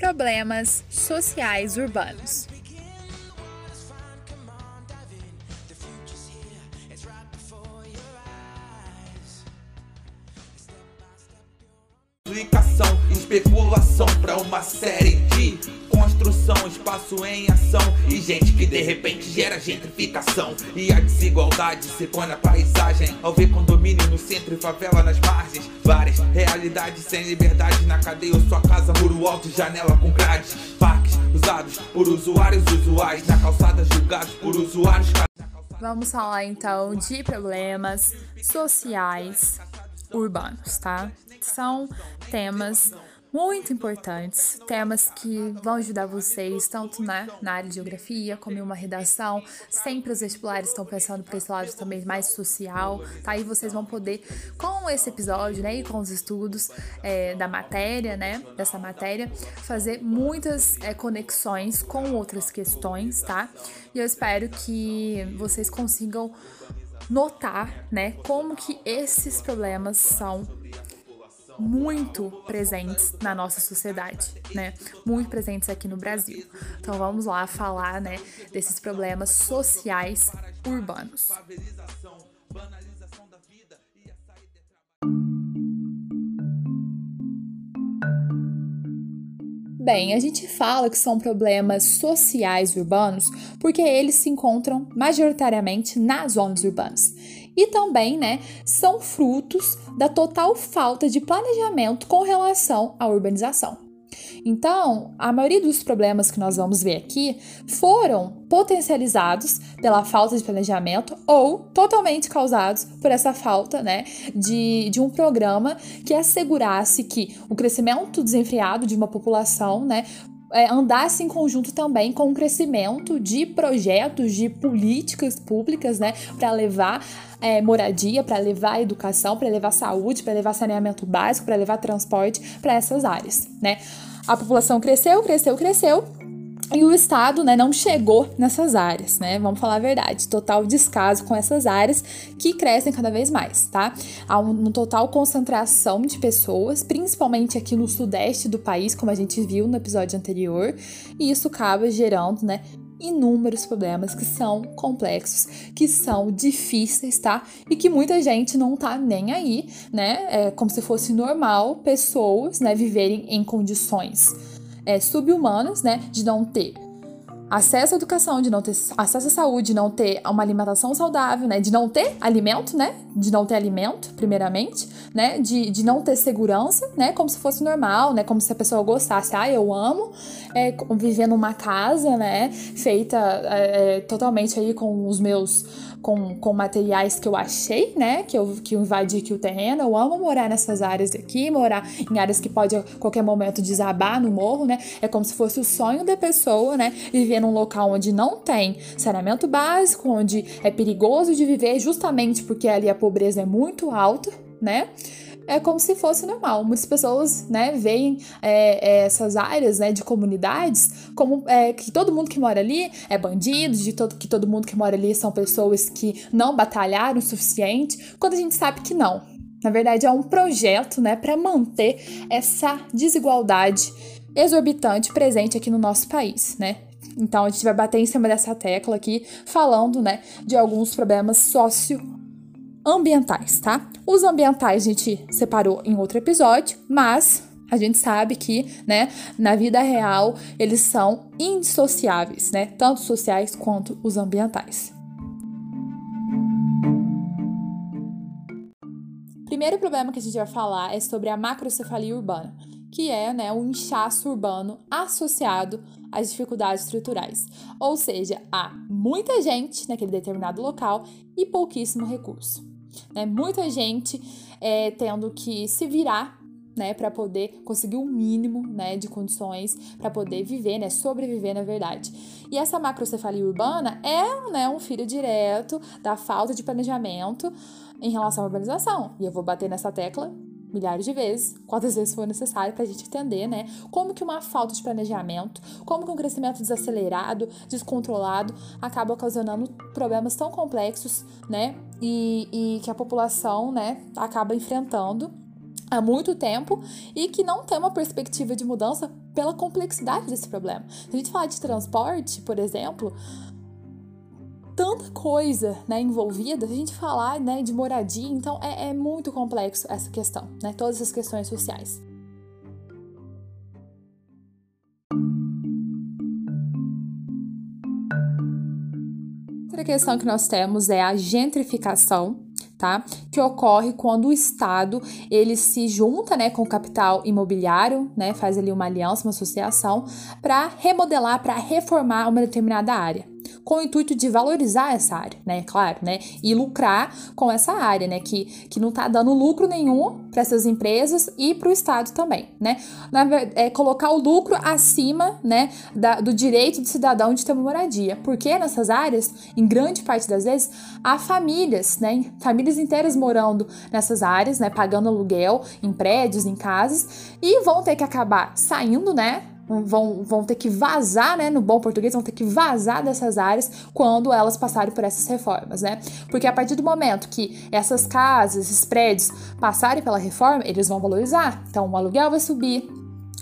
problemas sociais urbanos. especulação para uma série de construção, espaço em ação. E gente que de repente gera gentrificação. E a desigualdade se põe na paisagem. Ao ver condomínio no centro e favela nas margens, várias realidades sem liberdade na cadeia ou sua casa muro alto janela com grades, parques usados por usuários usuais. Na calçada julgados por usuários Vamos falar então de problemas sociais urbanos, tá? São temas muito importantes, temas que vão ajudar vocês tanto na, na área de geografia como em uma redação. Sempre os vestibulares estão pensando para esse lado também mais social, tá? E vocês vão poder, com esse episódio, né, e com os estudos é, da matéria, né, dessa matéria, fazer muitas é, conexões com outras questões, tá? E eu espero que vocês consigam notar, né, como que esses problemas são muito presentes na nossa sociedade, né? Muito presentes aqui no Brasil. Então vamos lá falar, né, desses problemas sociais urbanos. Bem, a gente fala que são problemas sociais urbanos porque eles se encontram majoritariamente nas zonas urbanas e também, né, são frutos da total falta de planejamento com relação à urbanização. Então, a maioria dos problemas que nós vamos ver aqui foram potencializados pela falta de planejamento ou totalmente causados por essa falta né, de, de um programa que assegurasse que o crescimento desenfreado de uma população né, é, andasse em conjunto também com o crescimento de projetos, de políticas públicas, né, para levar é, moradia, para levar educação, para levar saúde, para levar saneamento básico, para levar transporte para essas áreas, né? A população cresceu, cresceu, cresceu, e o Estado né, não chegou nessas áreas, né? Vamos falar a verdade. Total descaso com essas áreas que crescem cada vez mais, tá? Há uma total concentração de pessoas, principalmente aqui no sudeste do país, como a gente viu no episódio anterior, e isso acaba gerando, né? Inúmeros problemas que são complexos, que são difíceis, tá? E que muita gente não tá nem aí, né? É como se fosse normal pessoas, né, viverem em condições é, subhumanas, né? De não ter acesso à educação, de não ter acesso à saúde, de não ter uma alimentação saudável, né? De não ter alimento, né? De não ter alimento, primeiramente, né? De, de não ter segurança, né? Como se fosse normal, né? Como se a pessoa gostasse, ah, eu amo é, viver numa casa, né? Feita é, é totalmente aí com os meus com, com materiais que eu achei, né? Que eu, que eu invadi aqui o terreno. Eu amo morar nessas áreas aqui, morar em áreas que pode a qualquer momento desabar no morro, né? É como se fosse o sonho da pessoa, né? Viver num local onde não tem saneamento básico, onde é perigoso de viver, justamente porque ali a pobreza é muito alta, né? É como se fosse normal. Muitas pessoas, né, veem é, é, essas áreas, né, de comunidades como é, que todo mundo que mora ali é bandido, de todo, que todo mundo que mora ali são pessoas que não batalharam o suficiente, quando a gente sabe que não. Na verdade, é um projeto, né, para manter essa desigualdade exorbitante presente aqui no nosso país, né? Então a gente vai bater em cima dessa tecla aqui, falando, né, de alguns problemas socio ambientais, tá? Os ambientais a gente separou em outro episódio, mas a gente sabe que, né, na vida real, eles são indissociáveis, né? Tanto sociais quanto os ambientais. Primeiro problema que a gente vai falar é sobre a macrocefalia urbana, que é né, o inchaço urbano associado às dificuldades estruturais. Ou seja, há muita gente naquele determinado local e pouquíssimo recurso. Né? Muita gente é, tendo que se virar né, para poder conseguir o um mínimo, né, de condições para poder viver, né, sobreviver na verdade. E essa macrocefalia urbana é, né, um filho direto da falta de planejamento em relação à urbanização. E eu vou bater nessa tecla milhares de vezes, quantas vezes for necessário para a gente entender, né, como que uma falta de planejamento, como que um crescimento desacelerado, descontrolado, acaba ocasionando problemas tão complexos, né, e, e que a população, né, acaba enfrentando há muito tempo e que não tem uma perspectiva de mudança pela complexidade desse problema. Se a gente falar de transporte, por exemplo, tanta coisa né, envolvida, a gente falar né, de moradia, então é, é muito complexo essa questão, né, todas essas questões sociais. Outra questão que nós temos é a gentrificação, tá? Que ocorre quando o Estado ele se junta, né, com o capital imobiliário, né, faz ali uma aliança, uma associação para remodelar, para reformar uma determinada área com o intuito de valorizar essa área, né? Claro, né? E lucrar com essa área, né? Que, que não tá dando lucro nenhum para essas empresas e para o Estado também, né? Na é colocar o lucro acima, né? Da, do direito do cidadão de ter uma moradia. Porque nessas áreas, em grande parte das vezes, há famílias, né? Famílias inteiras morando nessas áreas, né? Pagando aluguel em prédios, em casas, e vão ter que acabar saindo, né? Vão, vão ter que vazar, né, no bom português, vão ter que vazar dessas áreas quando elas passarem por essas reformas, né? Porque a partir do momento que essas casas, esses prédios passarem pela reforma, eles vão valorizar. Então o aluguel vai subir,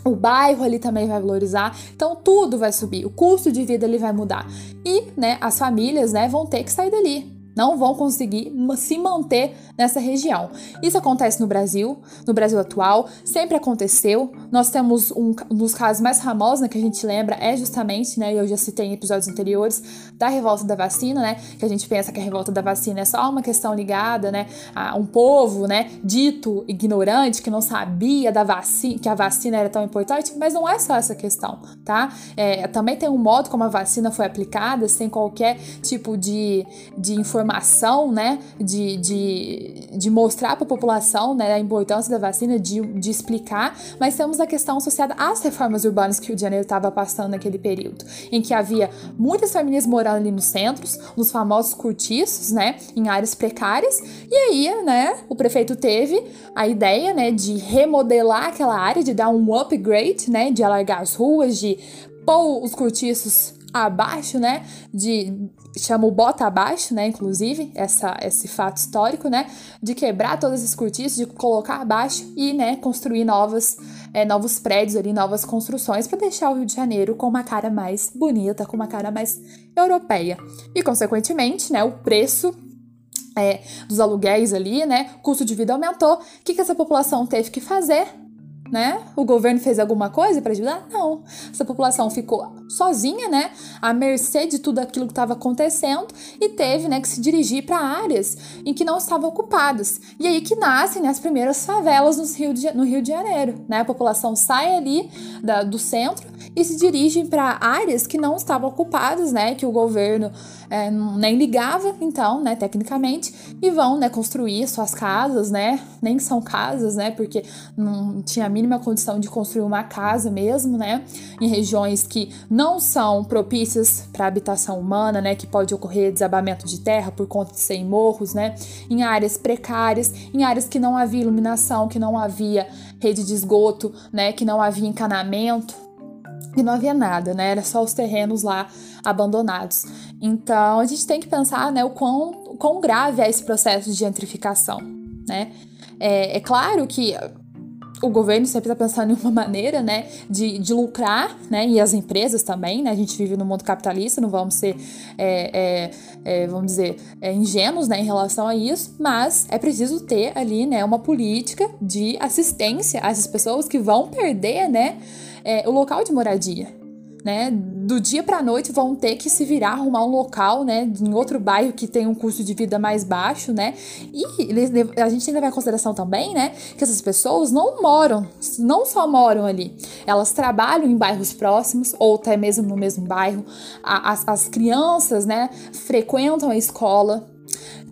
o bairro ali também vai valorizar, então tudo vai subir, o custo de vida ele vai mudar. E, né, as famílias, né, vão ter que sair dali, não vão conseguir se manter nessa região. Isso acontece no Brasil, no Brasil atual, sempre aconteceu. Nós temos um, um dos casos mais famosos né, que a gente lembra é justamente, né, eu já citei em episódios anteriores, da revolta da vacina, né, que a gente pensa que a revolta da vacina é só uma questão ligada, né, a um povo, né, dito ignorante que não sabia da vacina, que a vacina era tão importante, mas não é só essa questão, tá? É, também tem um modo como a vacina foi aplicada, sem qualquer tipo de, de informação informação, né, de, de, de mostrar para a população né, a importância da vacina, de, de explicar, mas temos a questão associada às reformas urbanas que o Rio de Janeiro estava passando naquele período, em que havia muitas famílias morando ali nos centros, nos famosos cortiços, né, em áreas precárias, e aí, né, o prefeito teve a ideia, né, de remodelar aquela área, de dar um upgrade, né, de alargar as ruas, de pôr os cortiços abaixo, né, de chama o bota abaixo, né, inclusive, essa, esse fato histórico, né, de quebrar todos esses cortiços, de colocar abaixo e, né, construir novas, é, novos prédios ali, novas construções para deixar o Rio de Janeiro com uma cara mais bonita, com uma cara mais europeia. E, consequentemente, né, o preço é, dos aluguéis ali, né, custo de vida aumentou. O que, que essa população teve que fazer? Né? O governo fez alguma coisa para ajudar? Não. Essa população ficou sozinha, né, à mercê de tudo aquilo que estava acontecendo e teve, né, que se dirigir para áreas em que não estavam ocupadas. E aí que nascem né, as primeiras favelas no Rio de, no Rio de Janeiro, né? A população sai ali da, do centro e se dirigem para áreas que não estavam ocupadas, né, que o governo é, nem ligava, então, né, tecnicamente, e vão, né, construir suas casas, né, nem são casas, né, porque não tinha a mínima condição de construir uma casa mesmo, né, em regiões que não são propícias para habitação humana, né, que pode ocorrer desabamento de terra por conta de ser morros, né, em áreas precárias, em áreas que não havia iluminação, que não havia rede de esgoto, né, que não havia encanamento, e não havia nada, né? Era só os terrenos lá abandonados. Então a gente tem que pensar, né, o quão, quão grave é esse processo de gentrificação, né? É, é claro que o governo sempre está pensando em uma maneira, né, de, de lucrar, né, e as empresas também, né, a gente vive no mundo capitalista, não vamos ser, é, é, é, vamos dizer, é, ingênuos, né, em relação a isso, mas é preciso ter ali, né, uma política de assistência a essas pessoas que vão perder, né, é, o local de moradia, né? Do dia para noite vão ter que se virar arrumar um local, né, em outro bairro que tem um custo de vida mais baixo, né? E a gente tem que levar em consideração também, né, que essas pessoas não moram, não só moram ali, elas trabalham em bairros próximos ou até mesmo no mesmo bairro. As, as crianças, né, frequentam a escola,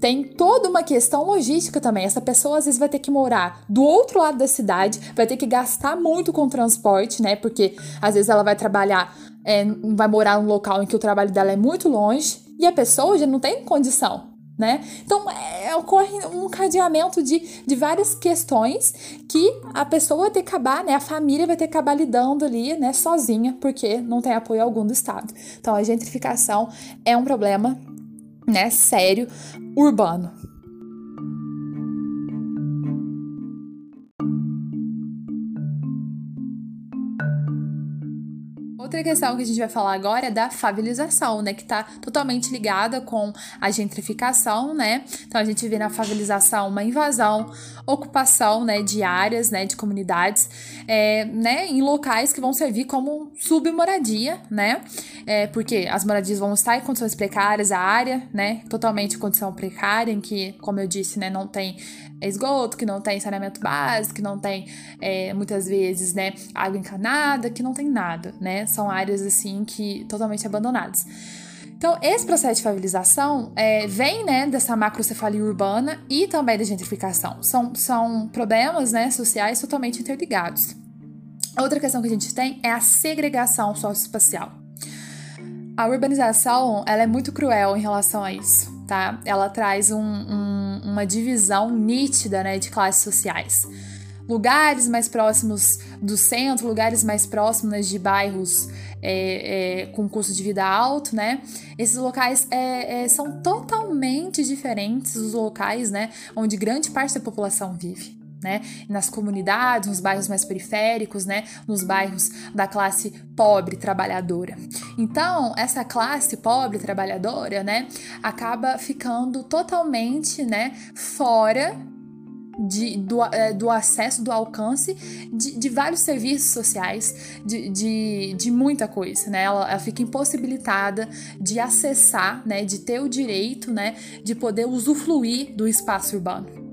tem toda uma questão logística também. Essa pessoa às vezes vai ter que morar do outro lado da cidade, vai ter que gastar muito com transporte, né? Porque às vezes ela vai trabalhar, é, vai morar num local em que o trabalho dela é muito longe e a pessoa já não tem condição. Né? Então é, ocorre um cadeamento de, de várias questões que a pessoa vai ter que acabar, né? A família vai ter que acabar lidando ali, né, sozinha, porque não tem apoio algum do Estado. Então a gentrificação é um problema né, sério, urbano. Outra questão que a gente vai falar agora é da favelização, né, que está totalmente ligada com a gentrificação, né? Então a gente vê na favelização uma invasão, ocupação, né, de áreas, né, de comunidades, é, né, em locais que vão servir como submoradia, né? É, porque as moradias vão estar em condições precárias, a área, né, totalmente em condição precária, em que, como eu disse, né, não tem esgoto, que não tem saneamento básico, que não tem é, muitas vezes, né, água encanada, que não tem nada, né? São áreas assim que totalmente abandonadas. Então, esse processo de favelização é, vem né, dessa macrocefalia urbana e também da gentrificação. São, são problemas né, sociais totalmente interligados. Outra questão que a gente tem é a segregação socioespacial. A urbanização ela é muito cruel em relação a isso, tá? Ela traz um, um, uma divisão nítida né, de classes sociais lugares mais próximos do centro, lugares mais próximos de bairros é, é, com custo de vida alto, né? Esses locais é, é, são totalmente diferentes dos locais, né, onde grande parte da população vive. Né? Nas comunidades, nos bairros mais periféricos, né? Nos bairros da classe pobre trabalhadora. Então, essa classe pobre trabalhadora, né, acaba ficando totalmente, né, fora de, do, é, do acesso, do alcance de, de vários serviços sociais, de, de, de, muita coisa, né? Ela, ela fica impossibilitada de acessar, né? De ter o direito, né? De poder usufruir do espaço urbano.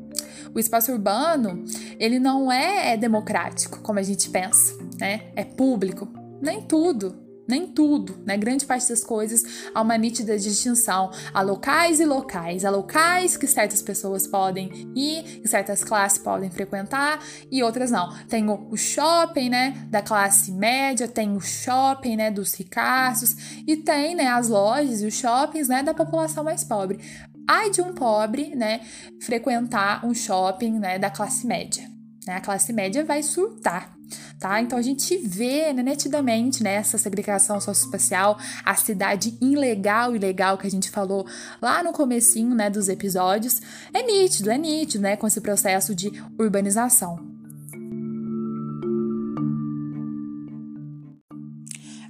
O espaço urbano, ele não é, é democrático, como a gente pensa, né? É público. Nem tudo, nem tudo, né? Grande parte das coisas há uma nítida distinção. Há locais e locais. Há locais que certas pessoas podem ir, que certas classes podem frequentar e outras não. Tem o shopping, né, da classe média, tem o shopping, né, dos ricaços e tem, né, as lojas e os shoppings, né, da população mais pobre. Ai de um pobre, né, frequentar um shopping, né, da classe média. Né? A classe média vai surtar tá? Então a gente vê né, nitidamente né, essa segregação socioespacial, a cidade ilegal e legal que a gente falou lá no comecinho né, dos episódios, é nítido, é nítido, né, com esse processo de urbanização.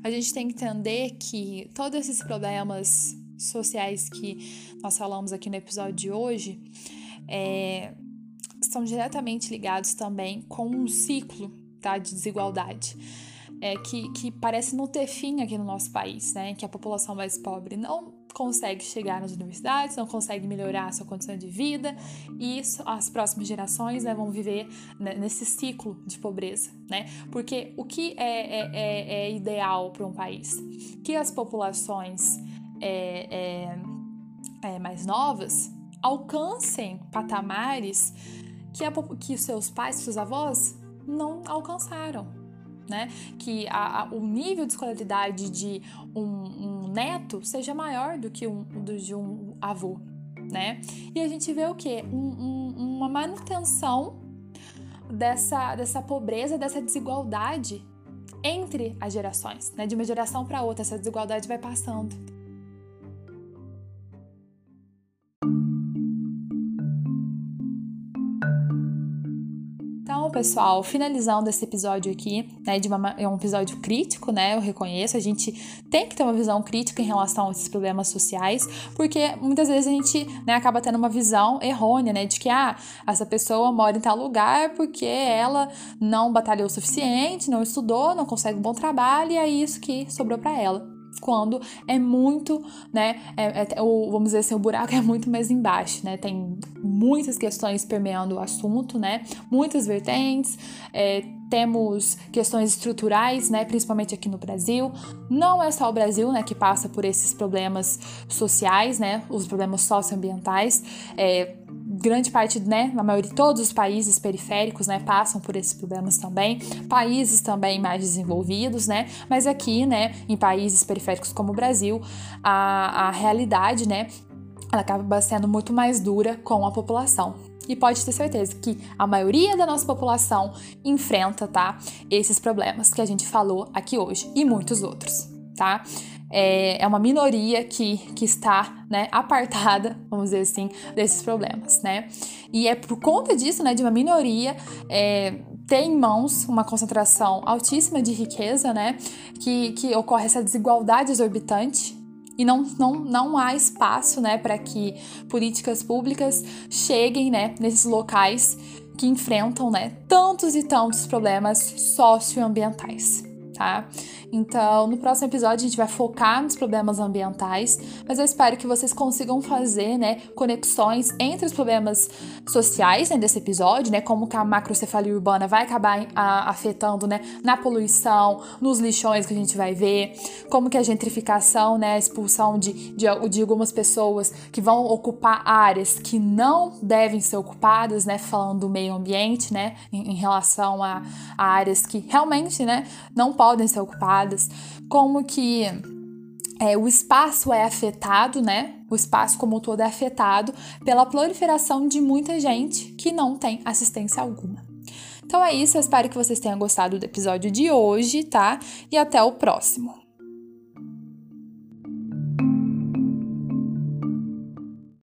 A gente tem que entender que todos esses problemas sociais que nós falamos aqui no episódio de hoje é, estão diretamente ligados também com um ciclo tá, de desigualdade. É, que, que parece não ter fim aqui no nosso país, né? Que a população mais pobre não consegue chegar nas universidades, não consegue melhorar a sua condição de vida e as próximas gerações né, vão viver nesse ciclo de pobreza, né? Porque o que é, é, é, é ideal para um país? Que as populações é, é, é, mais novas alcancem patamares que, a, que seus pais, seus avós não alcançaram. Né? Que a, a, o nível de escolaridade de um, um, neto seja maior do que um, do, de um avô. Né? E a gente vê o que? Um, uma manutenção dessa, dessa pobreza, dessa desigualdade entre as gerações. Né? De uma geração para outra, essa desigualdade vai passando. Pessoal, finalizando esse episódio aqui, né, de uma, é um episódio crítico, né, eu reconheço, a gente tem que ter uma visão crítica em relação a esses problemas sociais, porque muitas vezes a gente, né, acaba tendo uma visão errônea, né, de que, ah, essa pessoa mora em tal lugar porque ela não batalhou o suficiente, não estudou, não consegue um bom trabalho e é isso que sobrou para ela quando é muito, né, é, é, o, vamos dizer assim, o buraco é muito mais embaixo, né, tem muitas questões permeando o assunto, né, muitas vertentes, é, temos questões estruturais, né, principalmente aqui no Brasil. Não é só o Brasil, né, que passa por esses problemas sociais, né, os problemas socioambientais. É, grande parte, né, na maioria de todos os países periféricos, né, passam por esses problemas também. Países também mais desenvolvidos, né, mas aqui, né, em países periféricos como o Brasil, a, a realidade, né, ela acaba sendo muito mais dura com a população. E pode ter certeza que a maioria da nossa população enfrenta, tá, esses problemas que a gente falou aqui hoje e muitos outros, tá? É, é uma minoria que, que está né, apartada, vamos dizer assim, desses problemas, né? E é por conta disso, né, de uma minoria, é, ter em mãos uma concentração altíssima de riqueza, né? Que, que ocorre essa desigualdade exorbitante e não, não, não há espaço né, para que políticas públicas cheguem né, nesses locais que enfrentam né, tantos e tantos problemas socioambientais tá? Então, no próximo episódio a gente vai focar nos problemas ambientais, mas eu espero que vocês consigam fazer, né, conexões entre os problemas sociais né, desse episódio, né, como que a macrocefalia urbana vai acabar a, afetando, né, na poluição, nos lixões que a gente vai ver, como que a gentrificação, né, a expulsão de, de, de algumas pessoas que vão ocupar áreas que não devem ser ocupadas, né, falando do meio ambiente, né, em, em relação a, a áreas que realmente, né, não podem ser ocupadas, como que é, o espaço é afetado, né? O espaço como um todo é afetado pela proliferação de muita gente que não tem assistência alguma. Então é isso, eu espero que vocês tenham gostado do episódio de hoje, tá? E até o próximo.